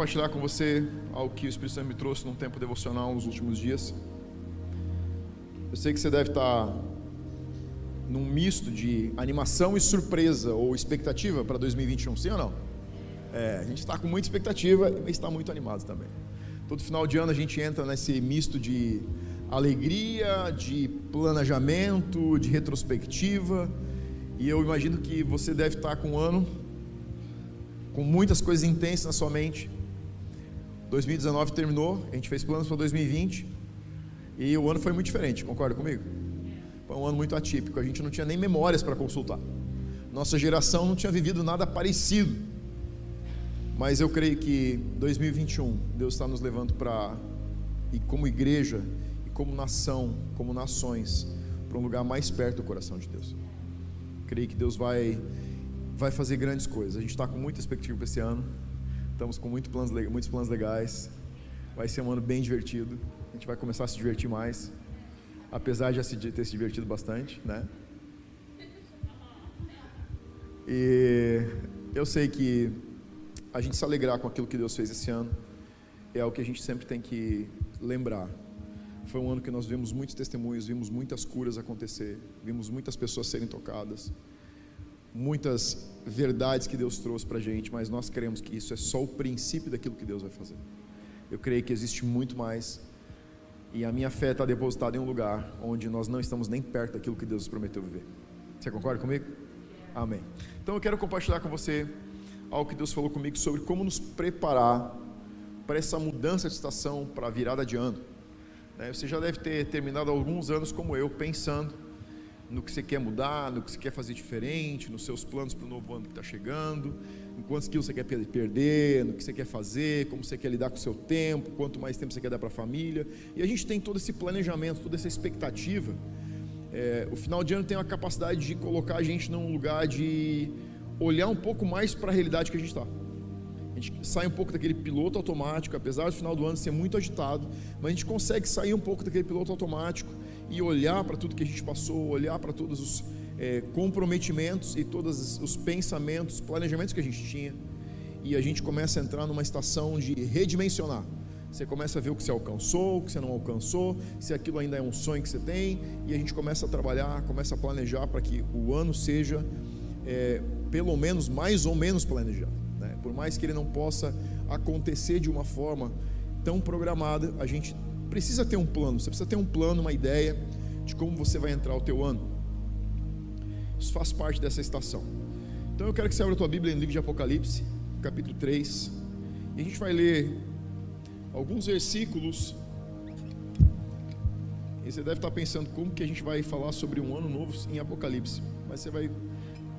compartilhar com você algo que o Espírito Santo me trouxe num tempo devocional nos últimos dias. Eu sei que você deve estar num misto de animação e surpresa ou expectativa para 2021, sim ou não? É, a gente está com muita expectativa e está muito animado também. Todo final de ano a gente entra nesse misto de alegria, de planejamento, de retrospectiva. E eu imagino que você deve estar com um ano com muitas coisas intensas na sua mente. 2019 terminou, a gente fez planos para 2020 e o ano foi muito diferente, concorda comigo? Foi um ano muito atípico, a gente não tinha nem memórias para consultar. Nossa geração não tinha vivido nada parecido. Mas eu creio que 2021 Deus está nos levando para e como igreja e como nação, como nações, para um lugar mais perto do coração de Deus. Creio que Deus vai vai fazer grandes coisas. A gente está com muita expectativa para esse ano. Estamos com muitos planos, muitos planos legais. Vai ser um ano bem divertido. A gente vai começar a se divertir mais apesar de já ter se divertido bastante, né? E eu sei que a gente se alegrar com aquilo que Deus fez esse ano é o que a gente sempre tem que lembrar. Foi um ano que nós vimos muitos testemunhos, vimos muitas curas acontecer, vimos muitas pessoas serem tocadas, muitas verdades que Deus trouxe para a gente, mas nós queremos que isso é só o princípio daquilo que Deus vai fazer. Eu creio que existe muito mais e a minha fé está depositada em um lugar onde nós não estamos nem perto daquilo que Deus prometeu viver. Você concorda comigo? Amém. Então eu quero compartilhar com você algo que Deus falou comigo sobre como nos preparar para essa mudança de estação, para a virada de ano. Né, você já deve ter terminado alguns anos como eu, pensando no que você quer mudar, no que você quer fazer diferente, nos seus planos para o novo ano que está chegando, em quantos quilos você quer perder, no que você quer fazer, como você quer lidar com o seu tempo, quanto mais tempo você quer dar para a família. E a gente tem todo esse planejamento, toda essa expectativa. É, o final de ano tem a capacidade de colocar a gente num lugar de olhar um pouco mais para a realidade que a gente está. A gente sai um pouco daquele piloto automático, apesar do final do ano ser muito agitado, mas a gente consegue sair um pouco daquele piloto automático e olhar para tudo que a gente passou, olhar para todos os é, comprometimentos e todos os pensamentos, planejamentos que a gente tinha, e a gente começa a entrar numa estação de redimensionar. Você começa a ver o que você alcançou, o que você não alcançou, se aquilo ainda é um sonho que você tem, e a gente começa a trabalhar, começa a planejar para que o ano seja é, pelo menos mais ou menos planejado. Né? Por mais que ele não possa acontecer de uma forma tão programada, a gente precisa ter um plano. Você precisa ter um plano, uma ideia de como você vai entrar o teu ano. Isso faz parte dessa estação. Então eu quero que você abra a tua Bíblia no livro de Apocalipse, capítulo 3. E a gente vai ler alguns versículos. E você deve estar pensando como que a gente vai falar sobre um ano novo em Apocalipse. Mas você vai,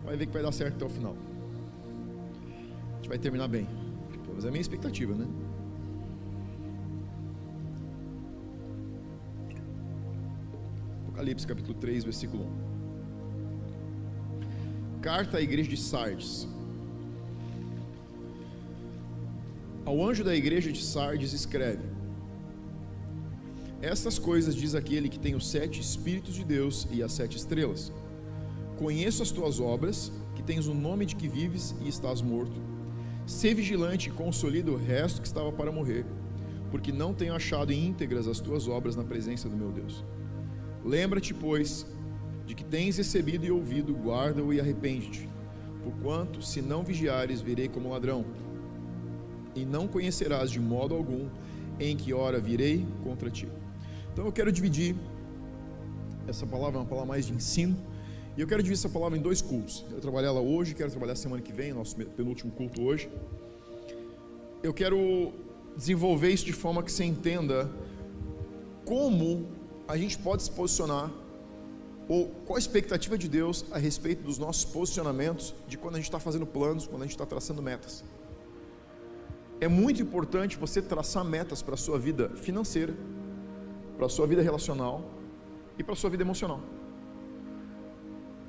vai ver que vai dar certo até o final. A gente vai terminar bem. Mas é a minha expectativa, né? Apocalipse capítulo 3, versículo 1. Carta à igreja de Sardes. Ao anjo da igreja de Sardes escreve: Estas coisas diz aquele que tem os sete espíritos de Deus e as sete estrelas. Conheço as tuas obras, que tens o nome de que vives e estás morto. Sê vigilante e consolida o resto que estava para morrer, porque não tenho achado íntegras as tuas obras na presença do meu Deus. Lembra-te, pois, de que tens recebido e ouvido, guarda-o e arrepende-te. Porquanto, se não vigiares, virei como ladrão, e não conhecerás de modo algum em que hora virei contra ti. Então eu quero dividir essa palavra, é uma palavra mais de ensino, e eu quero dividir essa palavra em dois cultos. Eu trabalhar ela hoje, quero trabalhar semana que vem, nosso penúltimo culto hoje. Eu quero desenvolver isso de forma que você entenda como a gente pode se posicionar ou qual a expectativa de Deus a respeito dos nossos posicionamentos de quando a gente está fazendo planos, quando a gente está traçando metas? É muito importante você traçar metas para a sua vida financeira, para a sua vida relacional e para a sua vida emocional.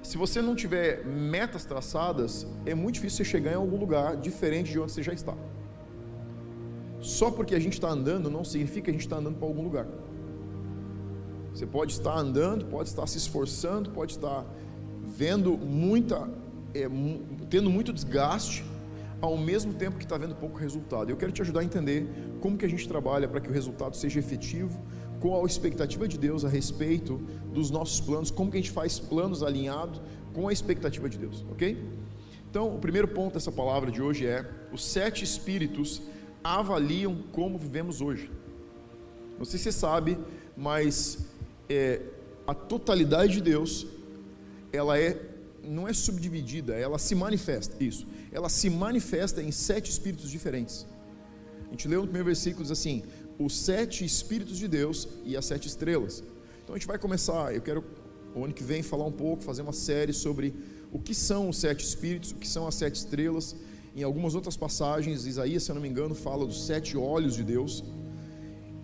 Se você não tiver metas traçadas, é muito difícil você chegar em algum lugar diferente de onde você já está. Só porque a gente está andando não significa que a gente está andando para algum lugar. Você pode estar andando, pode estar se esforçando, pode estar vendo muita, é, tendo muito desgaste, ao mesmo tempo que está vendo pouco resultado. Eu quero te ajudar a entender como que a gente trabalha para que o resultado seja efetivo, qual a expectativa de Deus a respeito dos nossos planos, como que a gente faz planos alinhados com a expectativa de Deus, ok? Então, o primeiro ponto dessa palavra de hoje é: os sete espíritos avaliam como vivemos hoje. Não sei se você sabe, mas é, a totalidade de Deus, ela é não é subdividida, ela se manifesta. Isso, ela se manifesta em sete espíritos diferentes. A gente leu no primeiro versículo diz assim: os sete espíritos de Deus e as sete estrelas. Então a gente vai começar. Eu quero o ano que vem falar um pouco, fazer uma série sobre o que são os sete espíritos, o que são as sete estrelas. Em algumas outras passagens, Isaías, se eu não me engano, fala dos sete olhos de Deus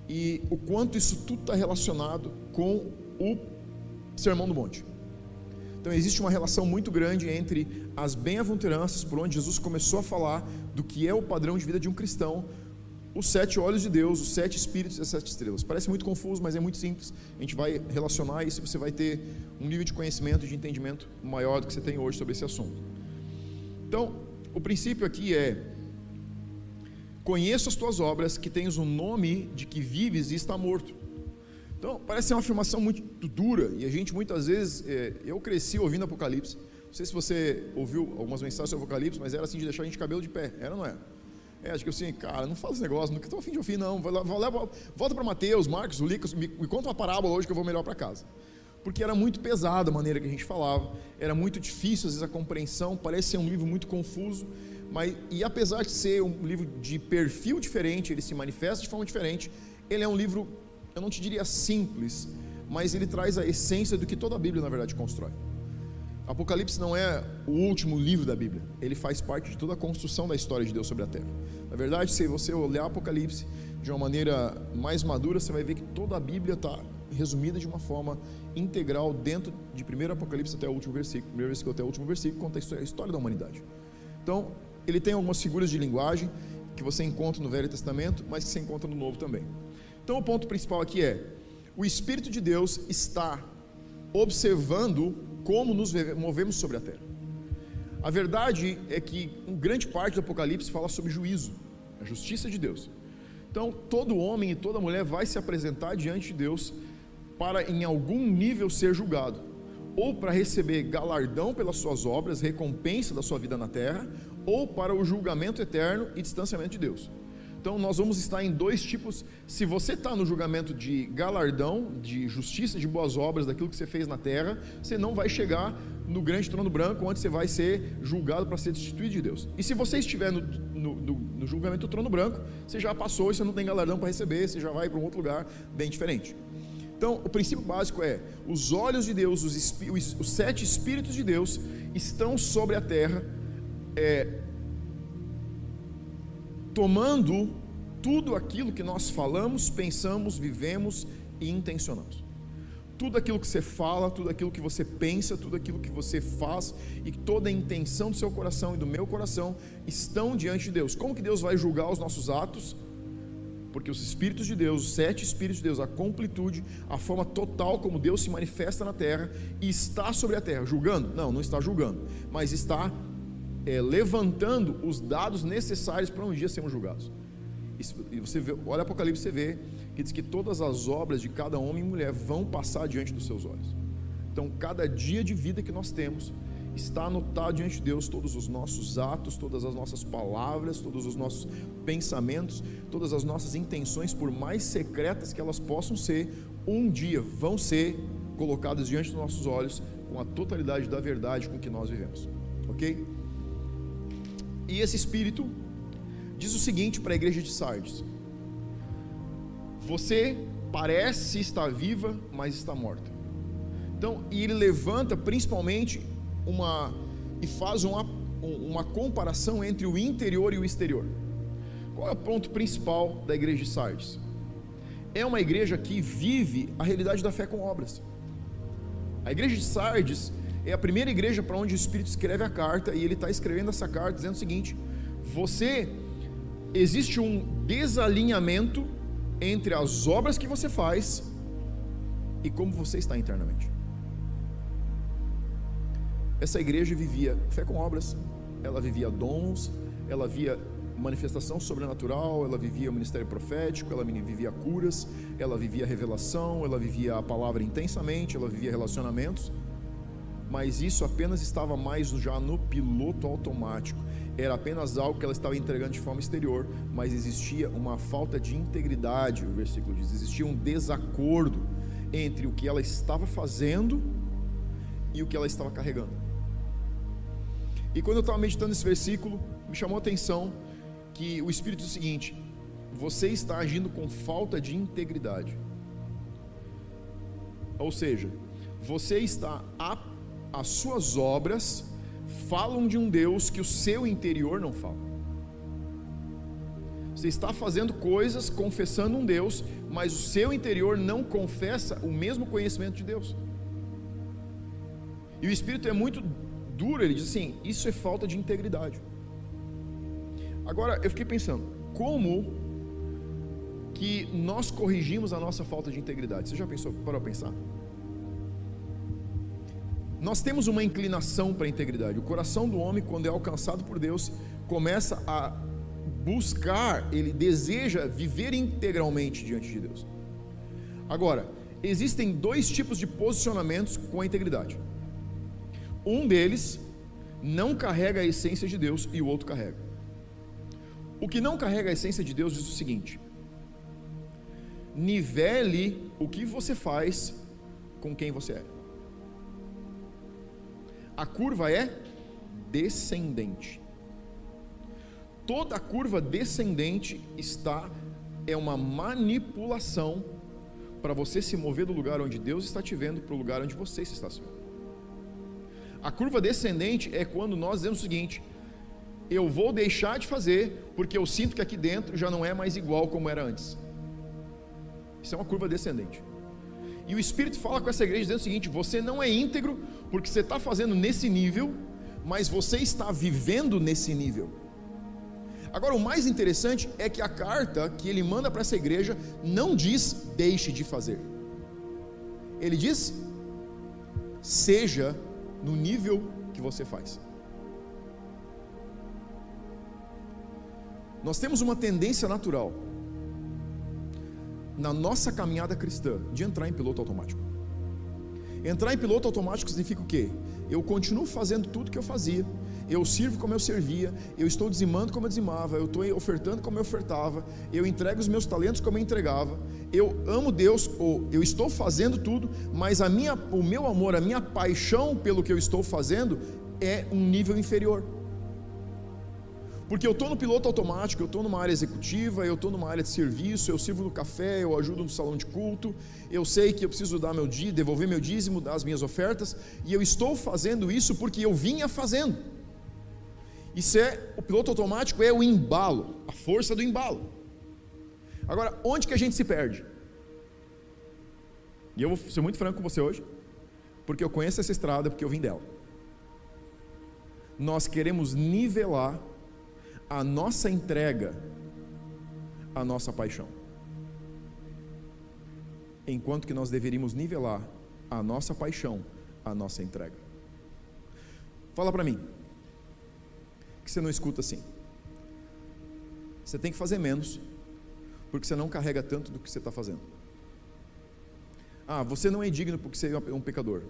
e o quanto isso tudo está relacionado com o Sermão do Monte. Então existe uma relação muito grande entre as bem-aventuranças, por onde Jesus começou a falar do que é o padrão de vida de um cristão, os sete olhos de Deus, os sete espíritos e as sete estrelas. Parece muito confuso, mas é muito simples. A gente vai relacionar isso e você vai ter um nível de conhecimento e de entendimento maior do que você tem hoje sobre esse assunto. Então, o princípio aqui é Conheço as tuas obras, que tens o nome de que vives e está morto. Então, parece ser uma afirmação muito dura, e a gente muitas vezes, é, eu cresci ouvindo Apocalipse. Não sei se você ouviu algumas mensagens sobre Apocalipse, mas era assim de deixar a gente cabelo de pé, era ou não era? É, acho que assim, cara, não esse negócio, não estou afim de ouvir, não. volta para Mateus, Marcos, Lucas, me, me conta uma parábola hoje que eu vou melhor para casa. Porque era muito pesado a maneira que a gente falava, era muito difícil às vezes a compreensão, parece ser um livro muito confuso. Mas, e apesar de ser um livro de perfil diferente, ele se manifesta de forma diferente, ele é um livro, eu não te diria simples, mas ele traz a essência do que toda a Bíblia, na verdade, constrói. Apocalipse não é o último livro da Bíblia, ele faz parte de toda a construção da história de Deus sobre a terra. Na verdade, se você olhar Apocalipse de uma maneira mais madura, você vai ver que toda a Bíblia está resumida de uma forma integral dentro de primeiro Apocalipse até o último versículo, primeiro versículo até o último versículo, conta a história da humanidade. Então, ele tem algumas figuras de linguagem que você encontra no Velho Testamento, mas que você encontra no Novo também. Então, o ponto principal aqui é: o Espírito de Deus está observando como nos movemos sobre a terra. A verdade é que grande parte do Apocalipse fala sobre juízo, a justiça de Deus. Então, todo homem e toda mulher vai se apresentar diante de Deus para, em algum nível, ser julgado, ou para receber galardão pelas suas obras, recompensa da sua vida na terra, ou para o julgamento eterno e distanciamento de Deus. Então nós vamos estar em dois tipos. Se você está no julgamento de galardão, de justiça, de boas obras, daquilo que você fez na terra, você não vai chegar no grande trono branco, onde você vai ser julgado para ser destituído de Deus. E se você estiver no, no, no, no julgamento do trono branco, você já passou e você não tem galardão para receber, você já vai para um outro lugar bem diferente. Então, o princípio básico é: os olhos de Deus, os, os, os sete espíritos de Deus estão sobre a terra é, tomando tudo aquilo que nós falamos, pensamos, vivemos e intencionamos. Tudo aquilo que você fala, tudo aquilo que você pensa, tudo aquilo que você faz e toda a intenção do seu coração e do meu coração estão diante de Deus. Como que Deus vai julgar os nossos atos? Porque os Espíritos de Deus, os sete Espíritos de Deus, a completude, a forma total como Deus se manifesta na terra e está sobre a terra, julgando? Não, não está julgando, mas está é, levantando os dados necessários para um dia sermos julgados. E você vê, olha Apocalipse, você vê que diz que todas as obras de cada homem e mulher vão passar diante dos seus olhos. Então, cada dia de vida que nós temos está anotado diante de Deus todos os nossos atos, todas as nossas palavras, todos os nossos pensamentos, todas as nossas intenções, por mais secretas que elas possam ser, um dia vão ser colocadas diante dos nossos olhos com a totalidade da verdade com que nós vivemos. Ok? E esse espírito diz o seguinte para a igreja de Sardes: Você parece estar viva, mas está morta. Então, e ele levanta principalmente uma e faz uma, uma comparação entre o interior e o exterior. Qual é o ponto principal da igreja de Sardes? É uma igreja que vive a realidade da fé com obras. A igreja de Sardes é a primeira igreja para onde o Espírito escreve a carta e ele está escrevendo essa carta dizendo o seguinte: você existe um desalinhamento entre as obras que você faz e como você está internamente. Essa igreja vivia fé com obras, ela vivia dons, ela via manifestação sobrenatural, ela vivia ministério profético, ela vivia curas, ela vivia revelação, ela vivia a palavra intensamente, ela vivia relacionamentos, mas isso apenas estava mais já no piloto automático. Era apenas algo que ela estava entregando de forma exterior, mas existia uma falta de integridade, o versículo diz, existia um desacordo entre o que ela estava fazendo e o que ela estava carregando. E quando eu estava meditando esse versículo, me chamou a atenção que o Espírito diz o seguinte: você está agindo com falta de integridade. Ou seja, você está a, as suas obras falam de um Deus que o seu interior não fala. Você está fazendo coisas confessando um Deus, mas o seu interior não confessa o mesmo conhecimento de Deus. E o Espírito é muito duro, ele diz assim: isso é falta de integridade. Agora, eu fiquei pensando, como que nós corrigimos a nossa falta de integridade? Você já pensou, para pensar? Nós temos uma inclinação para a integridade. O coração do homem, quando é alcançado por Deus, começa a buscar, ele deseja viver integralmente diante de Deus. Agora, existem dois tipos de posicionamentos com a integridade. Um deles não carrega a essência de Deus e o outro carrega. O que não carrega a essência de Deus diz o seguinte: nivele o que você faz com quem você é. A curva é descendente. Toda curva descendente está é uma manipulação para você se mover do lugar onde Deus está te vendo para o lugar onde você está se vendo. A curva descendente é quando nós dizemos o seguinte: eu vou deixar de fazer porque eu sinto que aqui dentro já não é mais igual como era antes. Isso é uma curva descendente. E o Espírito fala com essa igreja dizendo o seguinte: você não é íntegro porque você está fazendo nesse nível, mas você está vivendo nesse nível. Agora, o mais interessante é que a carta que ele manda para essa igreja não diz deixe de fazer, ele diz seja no nível que você faz. Nós temos uma tendência natural na nossa caminhada cristã de entrar em piloto automático. Entrar em piloto automático significa o quê? Eu continuo fazendo tudo que eu fazia, eu sirvo como eu servia, eu estou dizimando como eu dizimava, eu estou ofertando como eu ofertava, eu entrego os meus talentos como eu entregava, eu amo Deus, ou eu estou fazendo tudo, mas a minha, o meu amor, a minha paixão pelo que eu estou fazendo é um nível inferior. Porque eu estou no piloto automático, eu estou numa área executiva, eu estou numa área de serviço, eu sirvo no café, eu ajudo no salão de culto, eu sei que eu preciso dar meu dia, devolver meu dízimo, dar as minhas ofertas, e eu estou fazendo isso porque eu vinha fazendo. Isso é o piloto automático é o embalo, a força do embalo. Agora, onde que a gente se perde? E eu vou ser muito franco com você hoje, porque eu conheço essa estrada, porque eu vim dela. Nós queremos nivelar a nossa entrega, a nossa paixão. Enquanto que nós deveríamos nivelar a nossa paixão, a nossa entrega. Fala para mim, que você não escuta assim? Você tem que fazer menos, porque você não carrega tanto do que você está fazendo. Ah, você não é digno porque você é um pecador.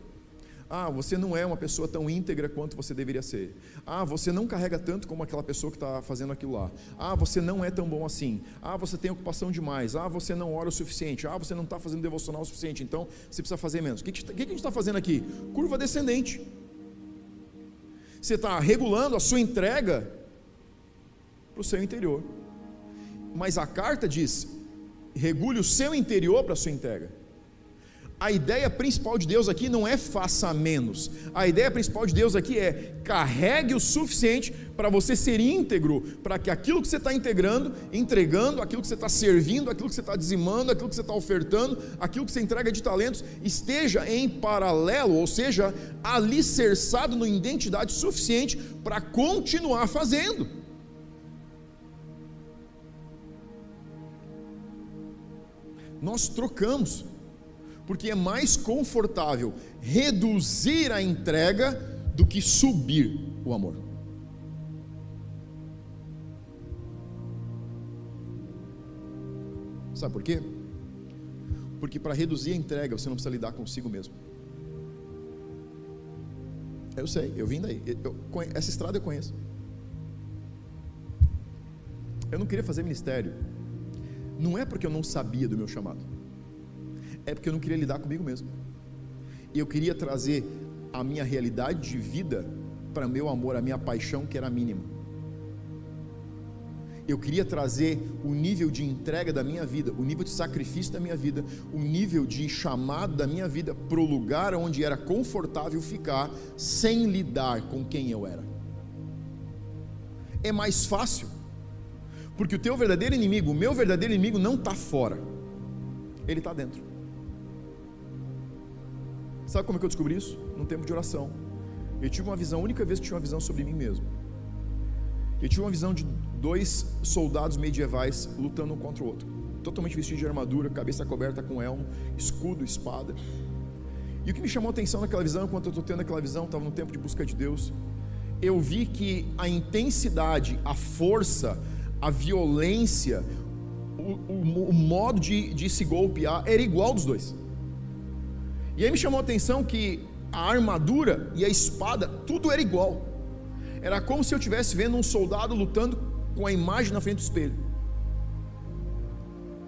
Ah, você não é uma pessoa tão íntegra quanto você deveria ser. Ah, você não carrega tanto como aquela pessoa que está fazendo aquilo lá. Ah, você não é tão bom assim. Ah, você tem ocupação demais. Ah, você não ora o suficiente. Ah, você não está fazendo devocional o suficiente. Então, você precisa fazer menos. O que, que, que a gente está fazendo aqui? Curva descendente. Você está regulando a sua entrega para o seu interior. Mas a carta diz: regule o seu interior para a sua entrega. A ideia principal de Deus aqui não é faça menos. A ideia principal de Deus aqui é carregue o suficiente para você ser íntegro, para que aquilo que você está integrando, entregando, aquilo que você está servindo, aquilo que você está dizimando, aquilo que você está ofertando, aquilo que você entrega de talentos, esteja em paralelo, ou seja, alicerçado na identidade suficiente para continuar fazendo. Nós trocamos porque é mais confortável reduzir a entrega do que subir o amor. Sabe por quê? Porque para reduzir a entrega você não precisa lidar consigo mesmo. Eu sei, eu vim daí. Eu, essa estrada eu conheço. Eu não queria fazer ministério. Não é porque eu não sabia do meu chamado. É porque eu não queria lidar comigo mesmo. E eu queria trazer a minha realidade de vida para meu amor, a minha paixão que era mínima. Eu queria trazer o nível de entrega da minha vida, o nível de sacrifício da minha vida, o nível de chamado da minha vida para o lugar onde era confortável ficar, sem lidar com quem eu era. É mais fácil, porque o teu verdadeiro inimigo, o meu verdadeiro inimigo, não está fora, ele está dentro. Sabe como é que eu descobri isso? Num tempo de oração. Eu tive uma visão, a única vez que tive uma visão sobre mim mesmo. Eu tive uma visão de dois soldados medievais lutando um contra o outro, totalmente vestidos de armadura, cabeça coberta com elmo, escudo, espada. E o que me chamou a atenção naquela visão, enquanto eu estou tendo aquela visão, estava no tempo de busca de Deus, eu vi que a intensidade, a força, a violência, o, o, o modo de, de se golpear era igual dos dois. E aí me chamou a atenção que a armadura e a espada, tudo era igual. Era como se eu estivesse vendo um soldado lutando com a imagem na frente do espelho.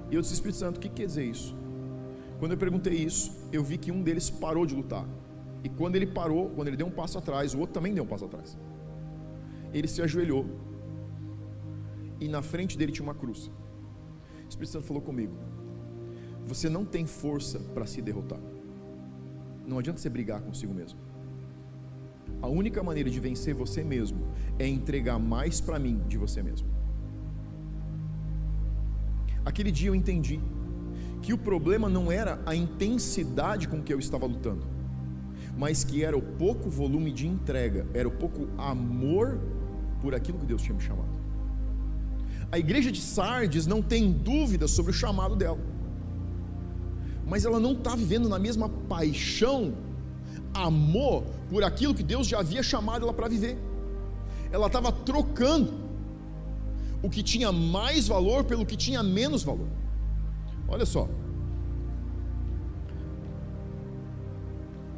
E eu disse, Espírito Santo, o que quer dizer isso? Quando eu perguntei isso, eu vi que um deles parou de lutar. E quando ele parou, quando ele deu um passo atrás, o outro também deu um passo atrás. Ele se ajoelhou. E na frente dele tinha uma cruz. O Espírito Santo falou comigo: Você não tem força para se derrotar. Não adianta você brigar consigo mesmo. A única maneira de vencer você mesmo é entregar mais para mim de você mesmo. Aquele dia eu entendi que o problema não era a intensidade com que eu estava lutando, mas que era o pouco volume de entrega, era o pouco amor por aquilo que Deus tinha me chamado. A igreja de Sardes não tem dúvida sobre o chamado dela mas ela não está vivendo na mesma paixão, amor por aquilo que Deus já havia chamado ela para viver. Ela estava trocando o que tinha mais valor pelo que tinha menos valor. Olha só.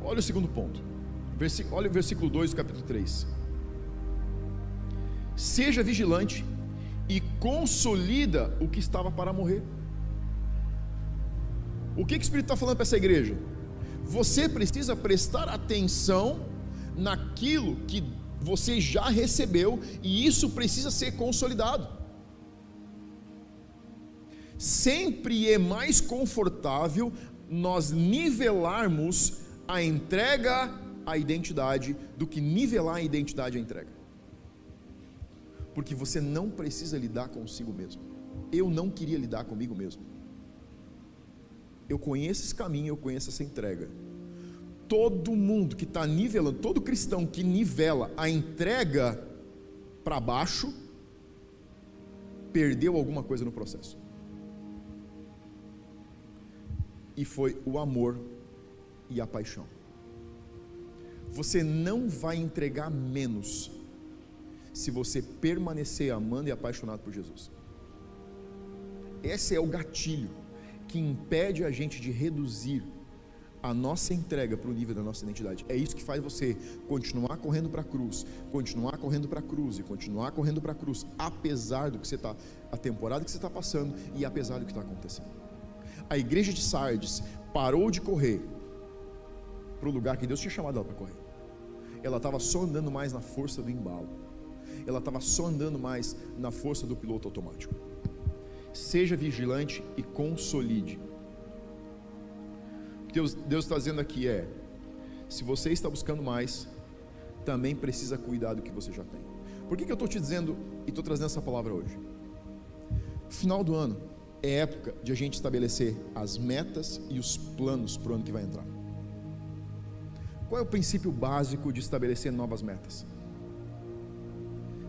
Olha o segundo ponto. Olha o versículo 2 do capítulo 3. Seja vigilante e consolida o que estava para morrer. O que, que o Espírito está falando para essa igreja? Você precisa prestar atenção naquilo que você já recebeu e isso precisa ser consolidado. Sempre é mais confortável nós nivelarmos a entrega à identidade do que nivelar a identidade à entrega. Porque você não precisa lidar consigo mesmo. Eu não queria lidar comigo mesmo eu conheço esse caminho, eu conheço essa entrega. Todo mundo que está nivelando, todo cristão que nivela a entrega para baixo, perdeu alguma coisa no processo. E foi o amor e a paixão. Você não vai entregar menos se você permanecer amando e apaixonado por Jesus. Esse é o gatilho que impede a gente de reduzir a nossa entrega para o nível da nossa identidade. É isso que faz você continuar correndo para a cruz, continuar correndo para a cruz e continuar correndo para a cruz, apesar do que você está, a temporada que você está passando e apesar do que está acontecendo. A igreja de Sardes parou de correr para o lugar que Deus tinha chamado ela para correr. Ela estava só andando mais na força do embalo. Ela estava só andando mais na força do piloto automático seja vigilante e consolide. O que Deus, está dizendo aqui é: se você está buscando mais, também precisa cuidar do que você já tem. Por que, que eu estou te dizendo e estou trazendo essa palavra hoje? Final do ano é época de a gente estabelecer as metas e os planos para o ano que vai entrar. Qual é o princípio básico de estabelecer novas metas?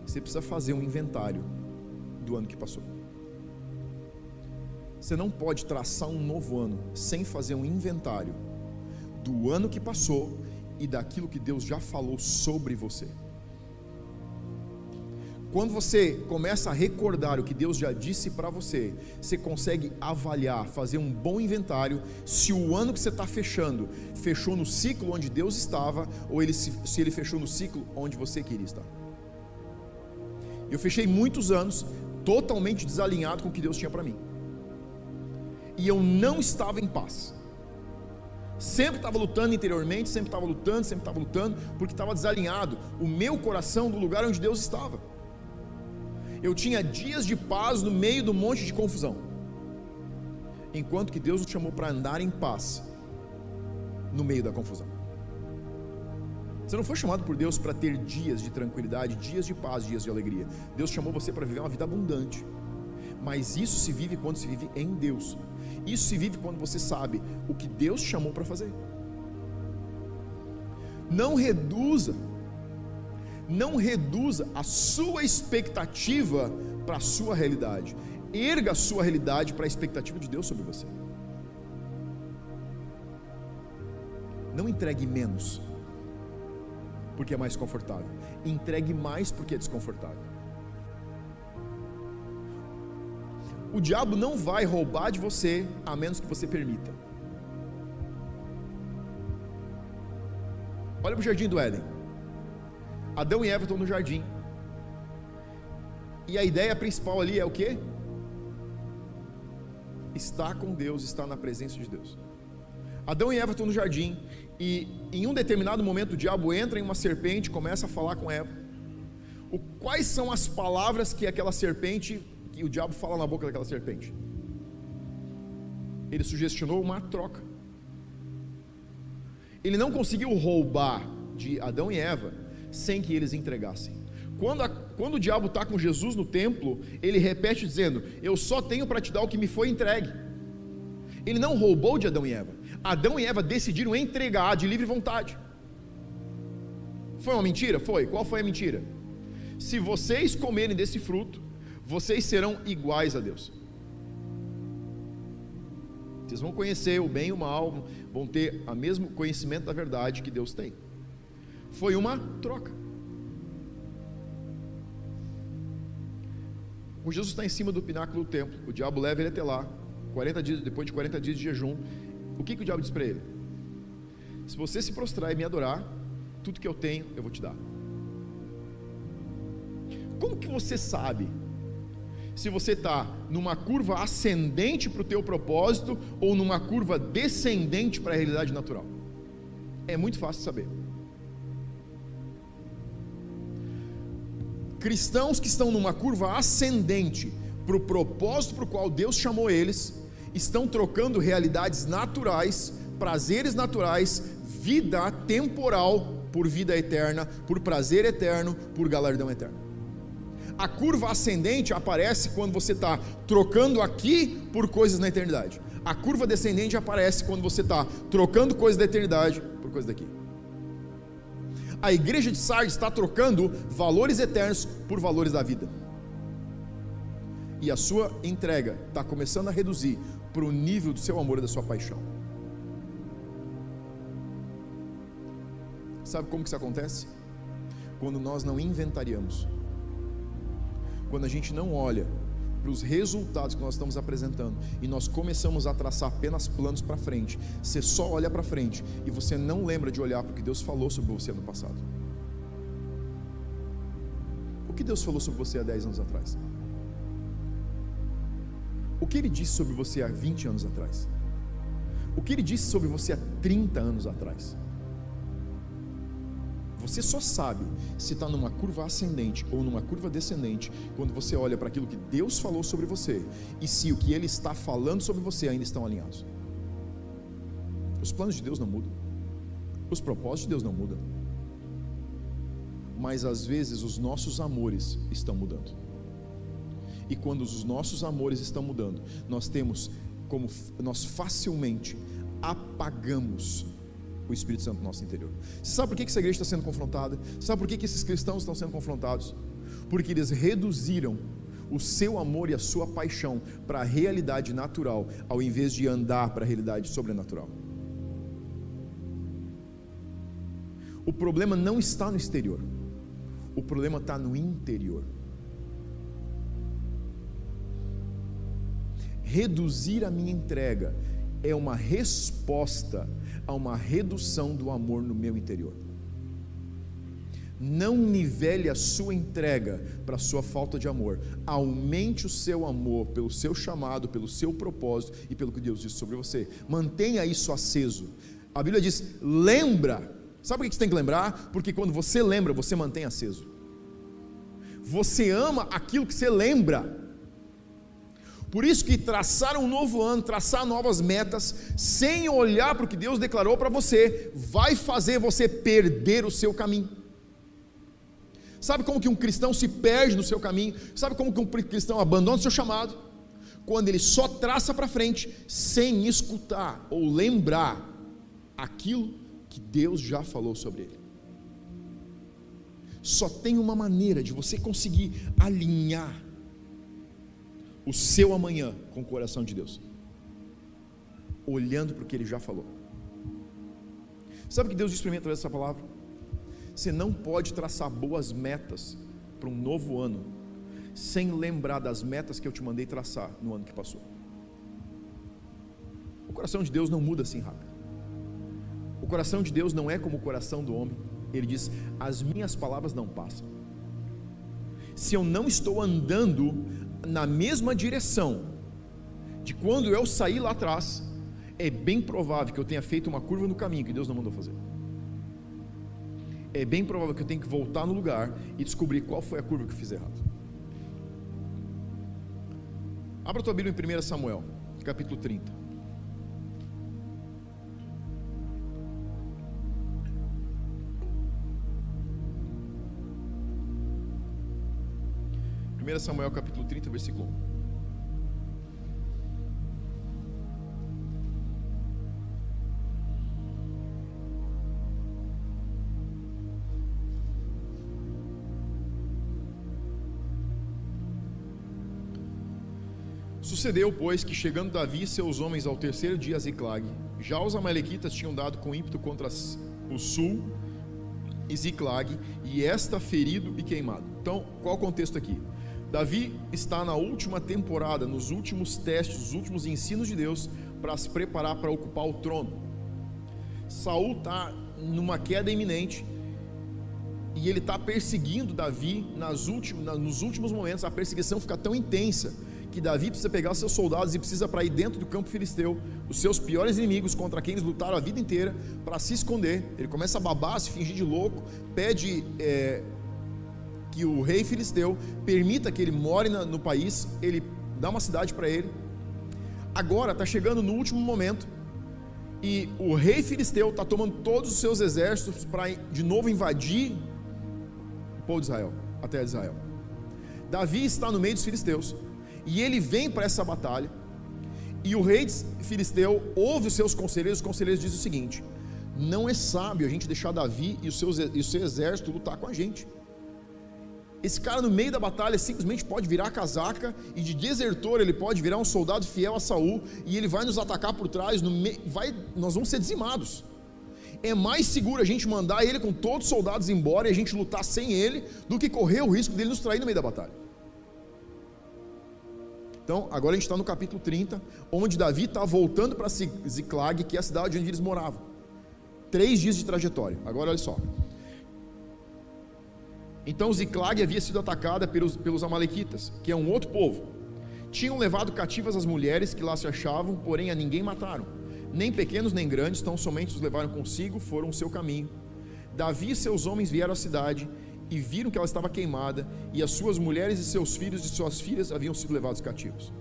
Você precisa fazer um inventário do ano que passou. Você não pode traçar um novo ano sem fazer um inventário do ano que passou e daquilo que Deus já falou sobre você. Quando você começa a recordar o que Deus já disse para você, você consegue avaliar, fazer um bom inventário se o ano que você está fechando fechou no ciclo onde Deus estava ou ele, se, se ele fechou no ciclo onde você queria estar. Eu fechei muitos anos totalmente desalinhado com o que Deus tinha para mim, e eu não estava em paz. Sempre estava lutando interiormente, sempre estava lutando, sempre estava lutando, porque estava desalinhado o meu coração do lugar onde Deus estava eu tinha dias de paz no meio do monte de confusão. Enquanto que Deus nos chamou para andar em paz no meio da confusão. Você não foi chamado por Deus para ter dias de tranquilidade, dias de paz, dias de alegria. Deus chamou você para viver uma vida abundante. Mas isso se vive quando se vive em Deus. Isso se vive quando você sabe o que Deus chamou para fazer. Não reduza não reduza a sua expectativa para a sua realidade. Erga a sua realidade para a expectativa de Deus sobre você. Não entregue menos, porque é mais confortável. Entregue mais porque é desconfortável. O diabo não vai roubar de você a menos que você permita. Olha para o jardim do Éden. Adão e Eva estão no jardim. E a ideia principal ali é o que? Estar com Deus, estar na presença de Deus. Adão e Eva estão no jardim e em um determinado momento o diabo entra em uma serpente, começa a falar com Eva. O, quais são as palavras que aquela serpente, que o diabo fala na boca daquela serpente? Ele sugestionou uma troca. Ele não conseguiu roubar de Adão e Eva sem que eles entregassem. Quando, a, quando o diabo está com Jesus no templo, ele repete dizendo: Eu só tenho para te dar o que me foi entregue. Ele não roubou de Adão e Eva. Adão e Eva decidiram entregar de livre vontade. Foi uma mentira? Foi. Qual foi a mentira? Se vocês comerem desse fruto, vocês serão iguais a Deus. Vocês vão conhecer o bem e o mal, vão ter o mesmo conhecimento da verdade que Deus tem. Foi uma troca. O Jesus está em cima do pináculo do templo. O diabo leva ele até lá. 40 dias, depois de 40 dias de jejum. O que, que o diabo diz para ele? Se você se prostrar e me adorar, tudo que eu tenho eu vou te dar. Como que você sabe se você está numa curva ascendente para o teu propósito ou numa curva descendente para a realidade natural? É muito fácil saber. cristãos que estão numa curva ascendente para o propósito para o qual Deus chamou eles, estão trocando realidades naturais, prazeres naturais, vida temporal por vida eterna, por prazer eterno, por galardão eterno. A curva ascendente aparece quando você está trocando aqui por coisas na eternidade. A curva descendente aparece quando você está trocando coisas da eternidade por coisas daqui a igreja de Sardes está trocando valores eternos por valores da vida. E a sua entrega está começando a reduzir para o nível do seu amor e da sua paixão. Sabe como que isso acontece? Quando nós não inventariamos. Quando a gente não olha para os resultados que nós estamos apresentando e nós começamos a traçar apenas planos para frente, você só olha para frente e você não lembra de olhar para o que Deus falou sobre você no passado. O que Deus falou sobre você há 10 anos atrás? O que Ele disse sobre você há 20 anos atrás? O que Ele disse sobre você há 30 anos atrás? Você só sabe se está numa curva ascendente ou numa curva descendente quando você olha para aquilo que Deus falou sobre você e se o que Ele está falando sobre você ainda estão alinhados. Os planos de Deus não mudam, os propósitos de Deus não mudam, mas às vezes os nossos amores estão mudando. E quando os nossos amores estão mudando, nós temos como nós facilmente apagamos o Espírito Santo no nosso interior. Você sabe por que essa igreja está sendo confrontada? Você sabe por que esses cristãos estão sendo confrontados? Porque eles reduziram o seu amor e a sua paixão para a realidade natural, ao invés de andar para a realidade sobrenatural. O problema não está no exterior, o problema está no interior. Reduzir a minha entrega é uma resposta a uma redução do amor no meu interior. Não nivele a sua entrega para a sua falta de amor. Aumente o seu amor pelo seu chamado, pelo seu propósito e pelo que Deus disse sobre você. Mantenha isso aceso. A Bíblia diz: lembra. Sabe o que você tem que lembrar? Porque quando você lembra, você mantém aceso. Você ama aquilo que você lembra. Por isso que traçar um novo ano, traçar novas metas, sem olhar para o que Deus declarou para você, vai fazer você perder o seu caminho. Sabe como que um cristão se perde no seu caminho? Sabe como que um cristão abandona o seu chamado? Quando ele só traça para frente, sem escutar ou lembrar aquilo que Deus já falou sobre ele. Só tem uma maneira de você conseguir alinhar o seu amanhã com o coração de Deus, olhando para o que ele já falou. Sabe o que Deus diz para mim através dessa palavra? Você não pode traçar boas metas para um novo ano sem lembrar das metas que eu te mandei traçar no ano que passou. O coração de Deus não muda assim rápido. O coração de Deus não é como o coração do homem. Ele diz: As minhas palavras não passam. Se eu não estou andando na mesma direção de quando eu saí lá atrás, é bem provável que eu tenha feito uma curva no caminho que Deus não mandou fazer é bem provável que eu tenha que voltar no lugar e descobrir qual foi a curva que eu fiz errado. Abra tua Bíblia em 1 Samuel, capítulo 30. Primeira Samuel capítulo 30, versículo 1. Sucedeu, pois, que chegando Davi e seus homens ao terceiro dia a Ziclag, já os amalequitas tinham dado com ímpeto contra o sul e Ziclag, e esta ferido e queimado. Então, qual o contexto aqui? Davi está na última temporada, nos últimos testes, os últimos ensinos de Deus para se preparar para ocupar o trono. Saul está numa queda iminente e ele está perseguindo Davi nas últimos, nos últimos momentos. A perseguição fica tão intensa que Davi precisa pegar seus soldados e precisa para ir dentro do campo filisteu, os seus piores inimigos contra quem eles lutaram a vida inteira, para se esconder. Ele começa a babar, se fingir de louco, pede é, que o rei filisteu permita que ele more no país, ele dá uma cidade para ele. Agora está chegando no último momento e o rei filisteu está tomando todos os seus exércitos para de novo invadir o povo de Israel, a terra de Israel. Davi está no meio dos filisteus. E ele vem para essa batalha. E o rei filisteu ouve os seus conselheiros. Os conselheiros dizem o seguinte: Não é sábio a gente deixar Davi e e o seu exército lutar com a gente. Esse cara no meio da batalha simplesmente pode virar casaca e de desertor ele pode virar um soldado fiel a Saul e ele vai nos atacar por trás, me... vai... nós vamos ser dizimados. É mais seguro a gente mandar ele com todos os soldados embora e a gente lutar sem ele do que correr o risco dele nos trair no meio da batalha. Então, agora a gente está no capítulo 30, onde Davi está voltando para Ziclag, que é a cidade onde eles moravam. Três dias de trajetória. Agora olha só. Então Ziclag havia sido atacada pelos, pelos Amalequitas, que é um outro povo. Tinham levado cativas as mulheres que lá se achavam, porém a ninguém mataram. Nem pequenos nem grandes, tão somente os levaram consigo, foram o seu caminho. Davi e seus homens vieram à cidade e viram que ela estava queimada, e as suas mulheres e seus filhos e suas filhas haviam sido levados cativos.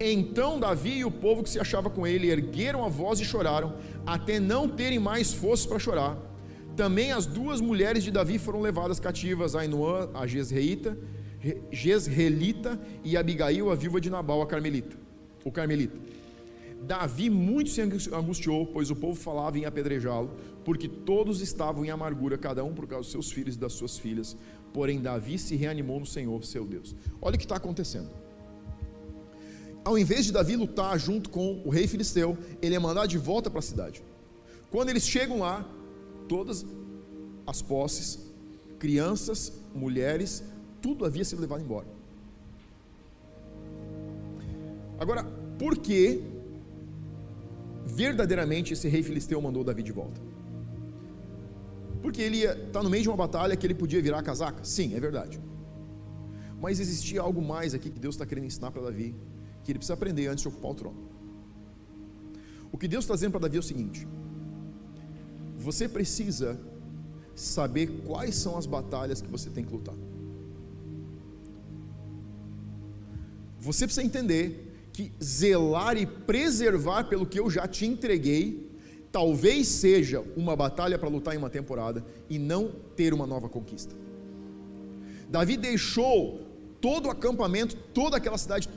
Então Davi e o povo que se achava com ele ergueram a voz e choraram, até não terem mais forças para chorar. Também as duas mulheres de Davi foram levadas cativas, Ainoã, a Jezreita, Jezreelita, e Abigail, a viúva de Nabal, a Carmelita, o Carmelita. Davi muito se angustiou, pois o povo falava em apedrejá-lo, porque todos estavam em amargura, cada um por causa dos seus filhos e das suas filhas. Porém, Davi se reanimou no Senhor, seu Deus. Olha o que está acontecendo. Ao invés de Davi lutar junto com o rei filisteu, ele é mandado de volta para a cidade. Quando eles chegam lá, todas as posses, crianças, mulheres, tudo havia sido levado embora. Agora, por que verdadeiramente esse rei filisteu mandou Davi de volta. Porque ele está no meio de uma batalha que ele podia virar a casaca? Sim, é verdade. Mas existia algo mais aqui que Deus está querendo ensinar para Davi, que ele precisa aprender antes de ocupar o trono. O que Deus está dizendo para Davi é o seguinte: você precisa saber quais são as batalhas que você tem que lutar. Você precisa entender que zelar e preservar pelo que eu já te entreguei, talvez seja uma batalha para lutar em uma temporada e não ter uma nova conquista. Davi deixou todo o acampamento, toda aquela cidade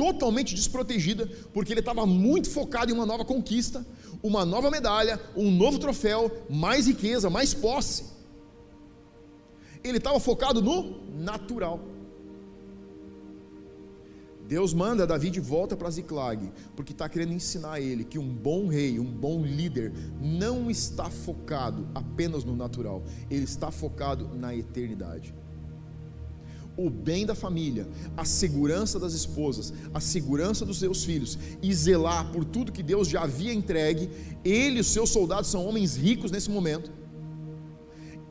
totalmente desprotegida, porque ele estava muito focado em uma nova conquista, uma nova medalha, um novo troféu, mais riqueza, mais posse. Ele estava focado no natural. Deus manda Davi de volta para Ziclag, porque está querendo ensinar a ele que um bom rei, um bom líder, não está focado apenas no natural, ele está focado na eternidade. O bem da família, a segurança das esposas, a segurança dos seus filhos e zelar por tudo que Deus já havia entregue, ele e os seus soldados são homens ricos nesse momento.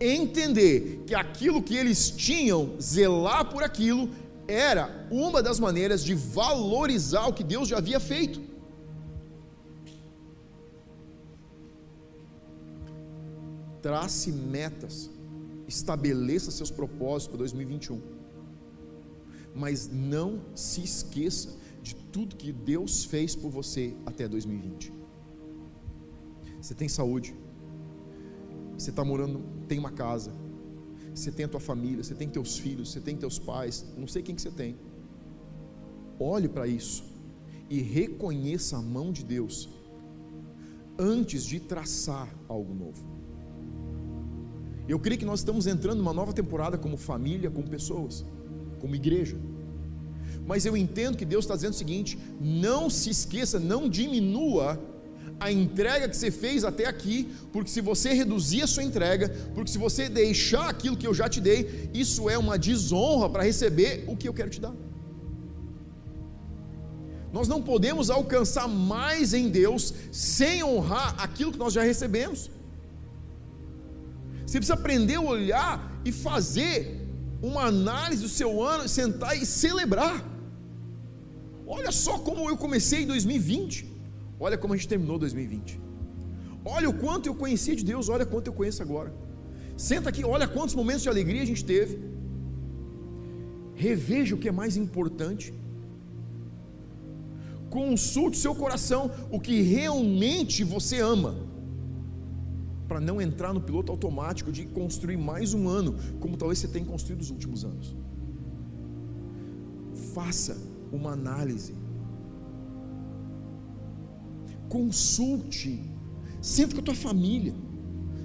Entender que aquilo que eles tinham, zelar por aquilo, era uma das maneiras de valorizar o que Deus já havia feito. Trace metas, estabeleça seus propósitos para 2021, mas não se esqueça de tudo que Deus fez por você até 2020. Você tem saúde, você está morando, tem uma casa, você tem a tua família, você tem teus filhos, você tem teus pais, não sei quem que você tem. Olhe para isso e reconheça a mão de Deus antes de traçar algo novo. Eu creio que nós estamos entrando numa nova temporada como família, como pessoas, como igreja. Mas eu entendo que Deus está dizendo o seguinte: não se esqueça, não diminua a entrega que você fez até aqui, porque se você reduzir a sua entrega, porque se você deixar aquilo que eu já te dei, isso é uma desonra para receber o que eu quero te dar. Nós não podemos alcançar mais em Deus sem honrar aquilo que nós já recebemos. Você precisa aprender a olhar e fazer uma análise do seu ano, sentar e celebrar. Olha só como eu comecei em 2020. Olha como a gente terminou 2020. Olha o quanto eu conhecia de Deus, olha quanto eu conheço agora. Senta aqui, olha quantos momentos de alegria a gente teve. Reveja o que é mais importante. Consulte seu coração, o que realmente você ama, para não entrar no piloto automático de construir mais um ano, como talvez você tenha construído nos últimos anos. Faça uma análise consulte, senta com a tua família.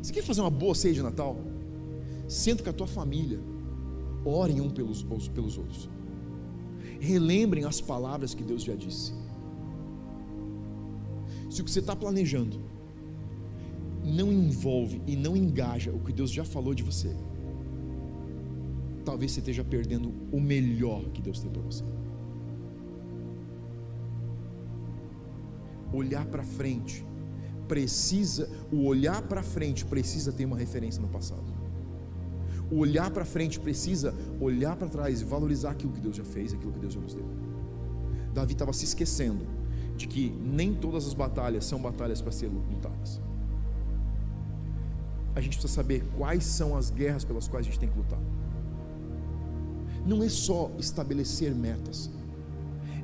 Você quer fazer uma boa ceia de Natal? Senta com a tua família, orem um pelos, pelos outros, relembrem as palavras que Deus já disse. Se o que você está planejando não envolve e não engaja o que Deus já falou de você, talvez você esteja perdendo o melhor que Deus tem para você. Olhar para frente precisa, o olhar para frente precisa ter uma referência no passado. O olhar para frente precisa olhar para trás e valorizar aquilo que Deus já fez, aquilo que Deus já nos deu. Davi estava se esquecendo de que nem todas as batalhas são batalhas para ser lutadas. A gente precisa saber quais são as guerras pelas quais a gente tem que lutar. Não é só estabelecer metas,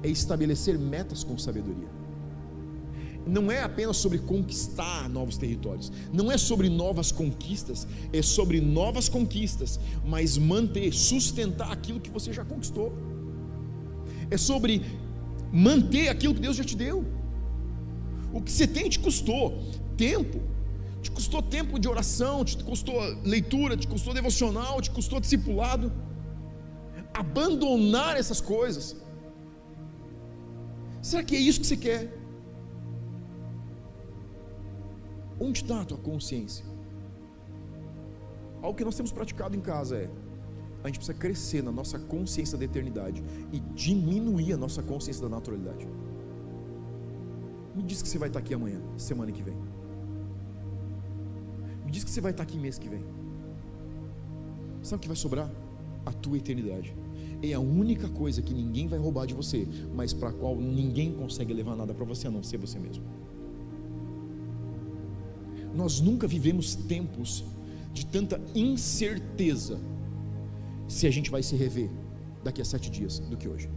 é estabelecer metas com sabedoria não é apenas sobre conquistar novos territórios, não é sobre novas conquistas, é sobre novas conquistas, mas manter, sustentar aquilo que você já conquistou. É sobre manter aquilo que Deus já te deu. O que você tem te custou tempo, te custou tempo de oração, te custou leitura, te custou devocional, te custou discipulado. Abandonar essas coisas. Será que é isso que você quer? Onde está a tua consciência? Algo que nós temos praticado em casa é: a gente precisa crescer na nossa consciência da eternidade e diminuir a nossa consciência da naturalidade. Me diz que você vai estar aqui amanhã, semana que vem. Me diz que você vai estar aqui mês que vem. Sabe o que vai sobrar? A tua eternidade. É a única coisa que ninguém vai roubar de você, mas para a qual ninguém consegue levar nada para você a não ser você mesmo. Nós nunca vivemos tempos de tanta incerteza se a gente vai se rever daqui a sete dias do que hoje.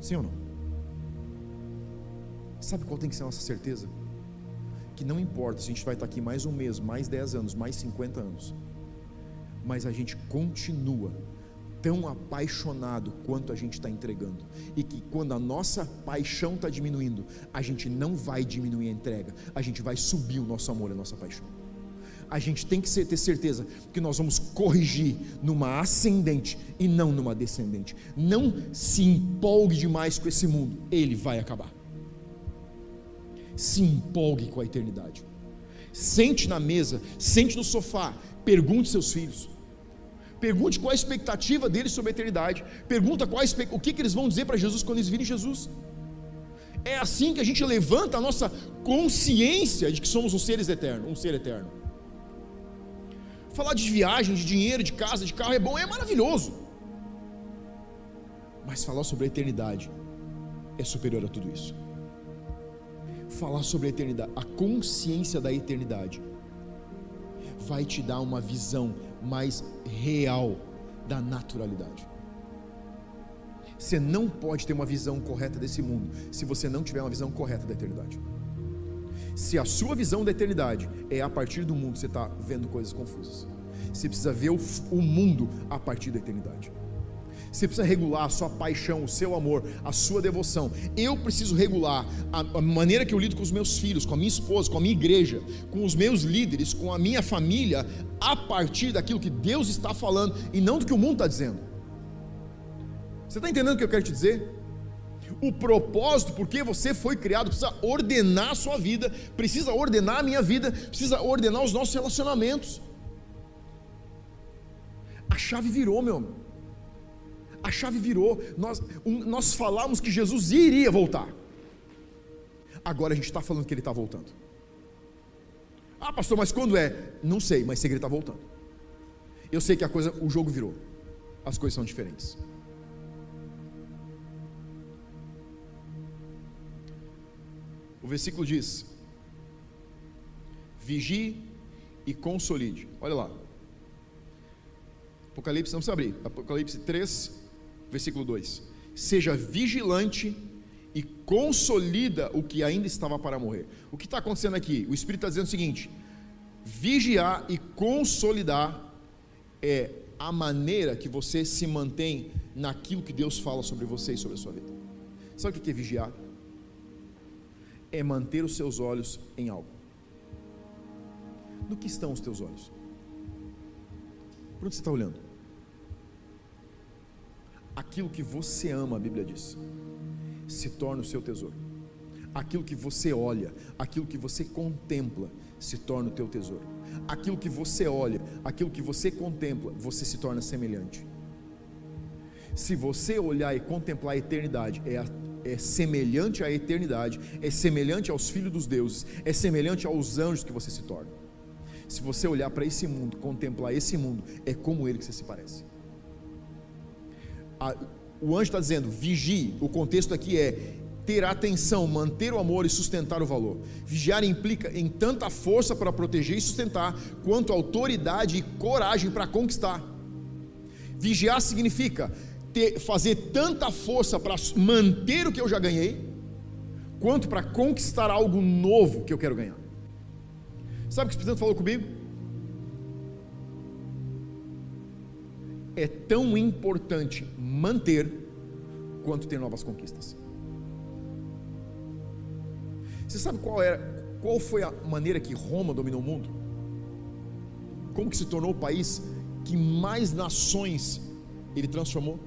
Sim ou não? Sabe qual tem que ser a nossa certeza? Que não importa se a gente vai estar aqui mais um mês, mais dez anos, mais cinquenta anos, mas a gente continua tão apaixonado quanto a gente está entregando. E que quando a nossa paixão está diminuindo, a gente não vai diminuir a entrega, a gente vai subir o nosso amor, a nossa paixão. A gente tem que ter certeza que nós vamos corrigir numa ascendente e não numa descendente. Não se empolgue demais com esse mundo, ele vai acabar. Se empolgue com a eternidade. Sente na mesa, sente no sofá, pergunte seus filhos Pergunte qual a expectativa deles sobre a eternidade. Pergunta qual o que, que eles vão dizer para Jesus quando eles virem Jesus. É assim que a gente levanta a nossa consciência de que somos um seres eterno, um ser eterno. Falar de viagem, de dinheiro, de casa, de carro é bom, é maravilhoso. Mas falar sobre a eternidade é superior a tudo isso. Falar sobre a eternidade, a consciência da eternidade vai te dar uma visão mais real da naturalidade. Você não pode ter uma visão correta desse mundo se você não tiver uma visão correta da eternidade. Se a sua visão da eternidade é a partir do mundo, você está vendo coisas confusas. Você precisa ver o, o mundo a partir da eternidade. Você precisa regular a sua paixão, o seu amor, a sua devoção. Eu preciso regular a, a, maneira que eu lido com os meus filhos, com a minha esposa, com a minha igreja, com os meus líderes, com a minha família, a partir daquilo que Deus está falando e não do que o mundo está dizendo. Você está entendendo o que eu quero te dizer? O propósito, porque você foi criado, precisa ordenar a sua vida, precisa ordenar a minha vida, precisa ordenar os nossos relacionamentos. A chave virou, meu amor a chave virou. Nós, um, nós falamos que Jesus iria voltar. Agora a gente está falando que ele está voltando. Ah, pastor, mas quando é? Não sei, mas sei que ele está voltando. Eu sei que a coisa, o jogo virou. As coisas são diferentes. O versículo diz: Vigie e consolide. Olha lá. Apocalipse, não precisa abrir. Apocalipse 3, versículo 2: Seja vigilante e consolida o que ainda estava para morrer. O que está acontecendo aqui? O Espírito está dizendo o seguinte: vigiar e consolidar é a maneira que você se mantém naquilo que Deus fala sobre você e sobre a sua vida. Sabe o que é vigiar? É manter os seus olhos em algo. No que estão os teus olhos? Por onde você está olhando? Aquilo que você ama, a Bíblia diz, se torna o seu tesouro. Aquilo que você olha, aquilo que você contempla, se torna o teu tesouro. Aquilo que você olha, aquilo que você contempla, você se torna semelhante. Se você olhar e contemplar a eternidade, é, a, é semelhante à eternidade, é semelhante aos filhos dos deuses, é semelhante aos anjos que você se torna. Se você olhar para esse mundo, contemplar esse mundo, é como ele que você se parece a, o anjo está dizendo, vigie, o contexto aqui é ter atenção, manter o amor e sustentar o valor. Vigiar implica em tanta força para proteger e sustentar, quanto autoridade e coragem para conquistar. Vigiar significa ter, fazer tanta força para manter o que eu já ganhei, quanto para conquistar algo novo que eu quero ganhar. Sabe o que o Espírito falou comigo? É tão importante manter quanto ter novas conquistas. Você sabe qual era, qual foi a maneira que Roma dominou o mundo? Como que se tornou o país que mais nações ele transformou?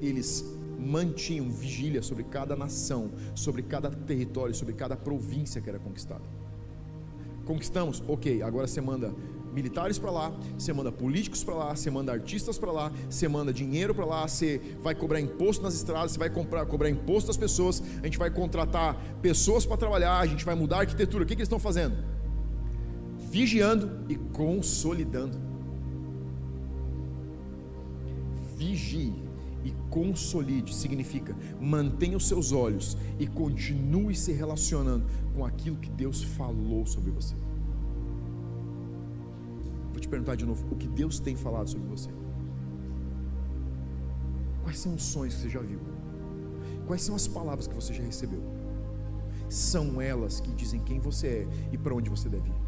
Eles mantinham vigília sobre cada nação, sobre cada território, sobre cada província que era conquistada. Conquistamos? Ok, agora você manda militares para lá, você manda políticos para lá, você manda artistas para lá, você manda dinheiro para lá, você vai cobrar imposto nas estradas, você vai comprar, cobrar imposto das pessoas, a gente vai contratar pessoas para trabalhar, a gente vai mudar a arquitetura. O que, que eles estão fazendo? Vigiando e consolidando. Vigie e consolide significa mantenha os seus olhos e continue se relacionando com aquilo que Deus falou sobre você. Perguntar de novo: o que Deus tem falado sobre você? Quais são os sonhos que você já viu? Quais são as palavras que você já recebeu? São elas que dizem quem você é e para onde você deve ir.